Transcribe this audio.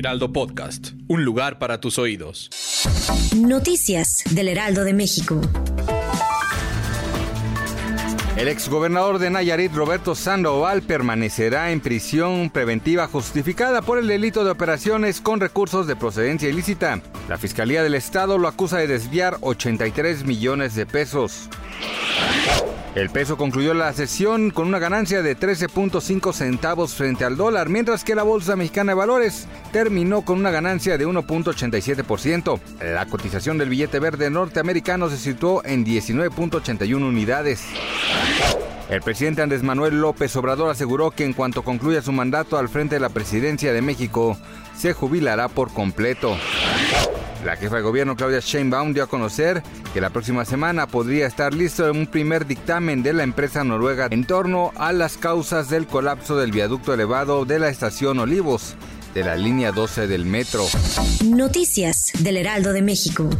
Heraldo Podcast, un lugar para tus oídos. Noticias del Heraldo de México. El exgobernador de Nayarit, Roberto Sandoval, permanecerá en prisión preventiva justificada por el delito de operaciones con recursos de procedencia ilícita. La Fiscalía del Estado lo acusa de desviar 83 millones de pesos. El peso concluyó la sesión con una ganancia de 13.5 centavos frente al dólar, mientras que la Bolsa Mexicana de Valores terminó con una ganancia de 1.87%. La cotización del billete verde norteamericano se situó en 19.81 unidades. El presidente Andrés Manuel López Obrador aseguró que en cuanto concluya su mandato al frente de la presidencia de México, se jubilará por completo. La jefa de gobierno Claudia Sheinbaum dio a conocer que la próxima semana podría estar listo un primer dictamen de la empresa noruega en torno a las causas del colapso del viaducto elevado de la estación Olivos de la línea 12 del metro. Noticias del Heraldo de México.